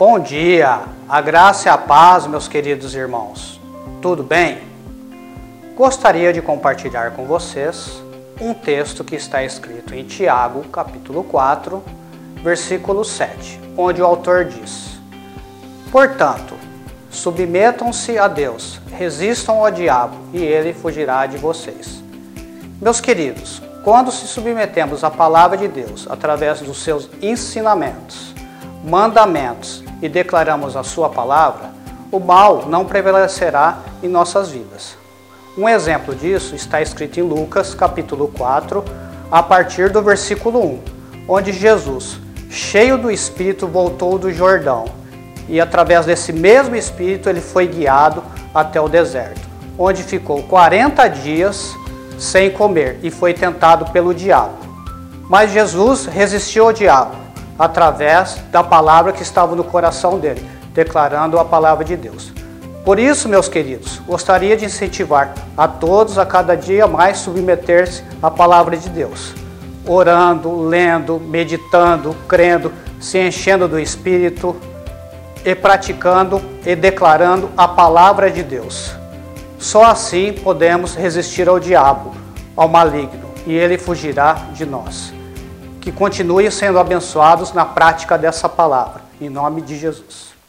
Bom dia, a graça e a paz, meus queridos irmãos. Tudo bem? Gostaria de compartilhar com vocês um texto que está escrito em Tiago, capítulo 4, versículo 7, onde o autor diz: Portanto, submetam-se a Deus, resistam ao diabo e ele fugirá de vocês. Meus queridos, quando se submetemos à palavra de Deus através dos seus ensinamentos, mandamentos e declaramos a sua palavra, o mal não prevalecerá em nossas vidas. Um exemplo disso está escrito em Lucas, capítulo 4, a partir do versículo 1, onde Jesus, cheio do Espírito, voltou do Jordão e através desse mesmo Espírito ele foi guiado até o deserto, onde ficou 40 dias sem comer e foi tentado pelo diabo. Mas Jesus resistiu ao diabo através da palavra que estava no coração dele, declarando a palavra de Deus. Por isso, meus queridos, gostaria de incentivar a todos a cada dia mais submeter-se à palavra de Deus, orando, lendo, meditando, crendo, se enchendo do Espírito e praticando e declarando a palavra de Deus. Só assim podemos resistir ao diabo, ao maligno, e ele fugirá de nós. Que continue sendo abençoados na prática dessa palavra. Em nome de Jesus.